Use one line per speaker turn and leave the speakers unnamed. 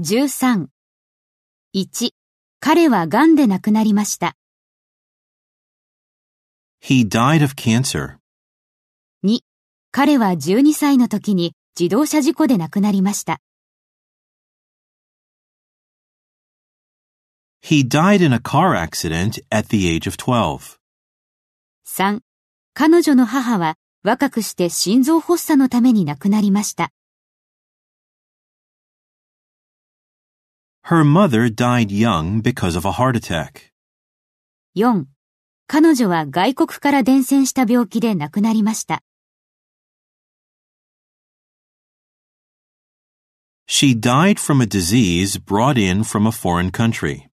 13。1. 彼は癌で亡くなりました。
He died of cancer.
2. 彼は12歳の時に自動車事故で亡くなりました。
He died in a car accident at the age of 12.
3. 彼女の母は若くして心臓発作のために亡くなりました。
Her mother died young because of a heart attack.
4. 彼女は外国から伝染した病気で亡くなりました。
She died from a disease brought in from a foreign country.